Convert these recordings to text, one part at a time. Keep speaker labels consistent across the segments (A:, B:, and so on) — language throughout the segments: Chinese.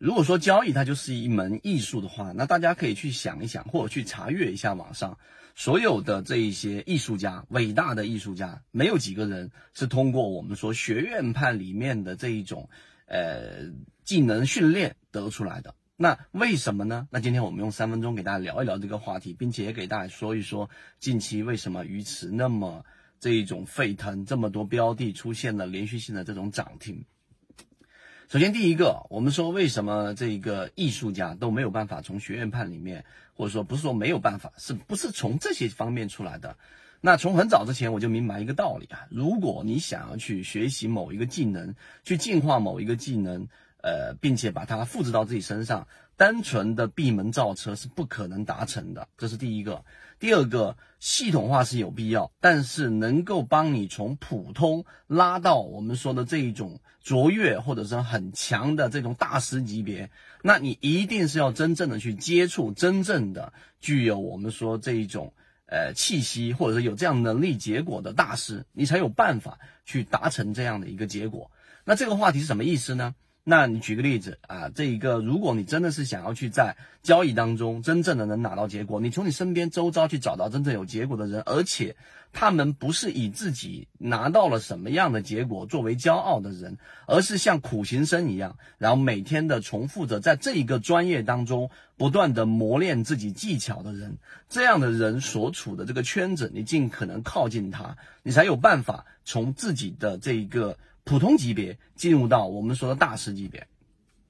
A: 如果说交易它就是一门艺术的话，那大家可以去想一想，或者去查阅一下网上所有的这一些艺术家，伟大的艺术家，没有几个人是通过我们说学院派里面的这一种呃技能训练得出来的。那为什么呢？那今天我们用三分钟给大家聊一聊这个话题，并且也给大家说一说近期为什么鱼池那么这一种沸腾，这么多标的出现了连续性的这种涨停。首先，第一个，我们说为什么这个艺术家都没有办法从学院派里面，或者说不是说没有办法，是不是从这些方面出来的？那从很早之前我就明白一个道理啊，如果你想要去学习某一个技能，去进化某一个技能。呃，并且把它复制到自己身上，单纯的闭门造车是不可能达成的，这是第一个。第二个，系统化是有必要，但是能够帮你从普通拉到我们说的这一种卓越或者是很强的这种大师级别，那你一定是要真正的去接触真正的具有我们说这一种呃气息，或者是有这样能力结果的大师，你才有办法去达成这样的一个结果。那这个话题是什么意思呢？那你举个例子啊，这一个，如果你真的是想要去在交易当中真正的能拿到结果，你从你身边周遭去找到真正有结果的人，而且他们不是以自己拿到了什么样的结果作为骄傲的人，而是像苦行僧一样，然后每天的重复着在这一个专业当中不断的磨练自己技巧的人，这样的人所处的这个圈子，你尽可能靠近他，你才有办法从自己的这一个。普通级别进入到我们说的大师级别，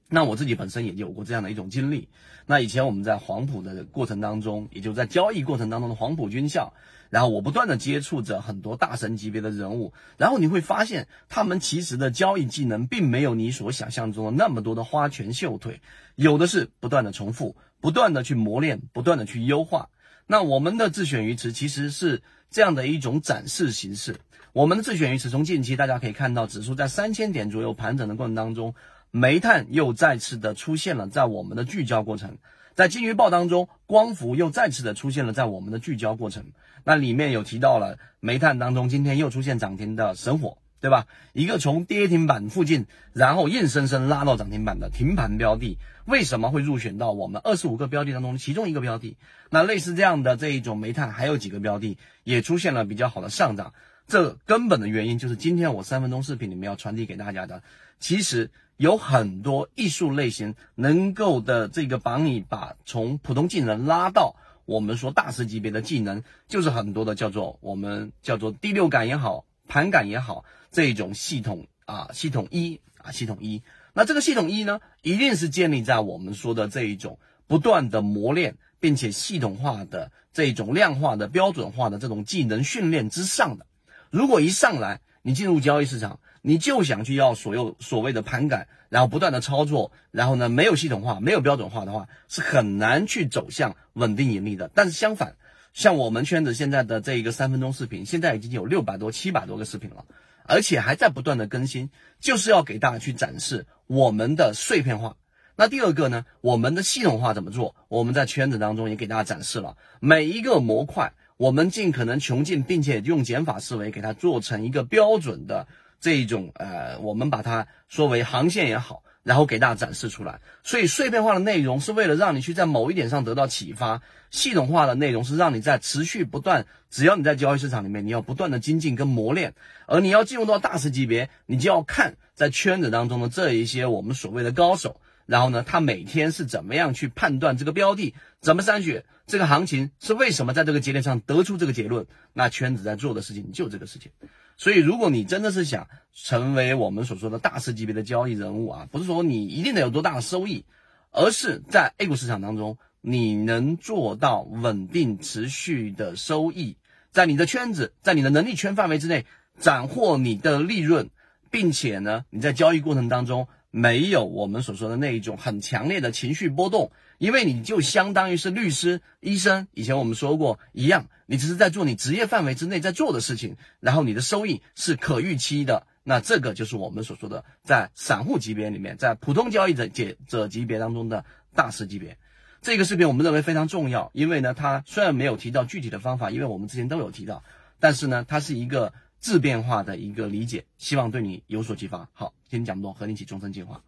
A: 那我自己本身也有过这样的一种经历。那以前我们在黄埔的过程当中，也就在交易过程当中的黄埔军校，然后我不断的接触着很多大神级别的人物，然后你会发现他们其实的交易技能并没有你所想象中的那么多的花拳绣腿，有的是不断的重复，不断的去磨练，不断的去优化。那我们的自选鱼池其实是这样的一种展示形式。我们的自选鱼池从近期大家可以看到，指数在三千点左右盘整的过程当中，煤炭又再次的出现了在我们的聚焦过程，在金鱼报当中，光伏又再次的出现了在我们的聚焦过程。那里面有提到了煤炭当中，今天又出现涨停的神火，对吧？一个从跌停板附近，然后硬生生拉到涨停板的停盘标的，为什么会入选到我们二十五个标的当中其中一个标的？那类似这样的这一种煤炭，还有几个标的也出现了比较好的上涨。这根本的原因就是今天我三分钟视频里面要传递给大家的，其实有很多艺术类型能够的这个帮你把从普通技能拉到我们说大师级别的技能，就是很多的叫做我们叫做第六感也好，盘感也好，这种系统啊，系统一啊，系统一。那这个系统一呢，一定是建立在我们说的这一种不断的磨练，并且系统化的这种量化的标准化的这种技能训练之上的。如果一上来你进入交易市场，你就想去要所有所谓的盘感，然后不断的操作，然后呢没有系统化、没有标准化的话，是很难去走向稳定盈利的。但是相反，像我们圈子现在的这一个三分钟视频，现在已经有六百多、七百多个视频了，而且还在不断的更新，就是要给大家去展示我们的碎片化。那第二个呢，我们的系统化怎么做？我们在圈子当中也给大家展示了每一个模块。我们尽可能穷尽，并且用减法思维给它做成一个标准的这一种呃，我们把它说为航线也好，然后给大家展示出来。所以碎片化的内容是为了让你去在某一点上得到启发，系统化的内容是让你在持续不断，只要你在交易市场里面，你要不断的精进跟磨练，而你要进入到大师级别，你就要看在圈子当中的这一些我们所谓的高手。然后呢，他每天是怎么样去判断这个标的，怎么筛选这个行情，是为什么在这个节点上得出这个结论？那圈子在做的事情就这个事情。所以，如果你真的是想成为我们所说的大师级别的交易人物啊，不是说你一定得有多大的收益，而是在 A 股市场当中，你能做到稳定持续的收益，在你的圈子，在你的能力圈范围之内斩获你的利润，并且呢，你在交易过程当中。没有我们所说的那一种很强烈的情绪波动，因为你就相当于是律师、医生，以前我们说过一样，你只是在做你职业范围之内在做的事情，然后你的收益是可预期的。那这个就是我们所说的在散户级别里面，在普通交易者者者级别当中的大师级别。这个视频我们认为非常重要，因为呢，它虽然没有提到具体的方法，因为我们之前都有提到，但是呢，它是一个。质变化的一个理解，希望对你有所启发。好，今天讲不多，和你一起终身进化。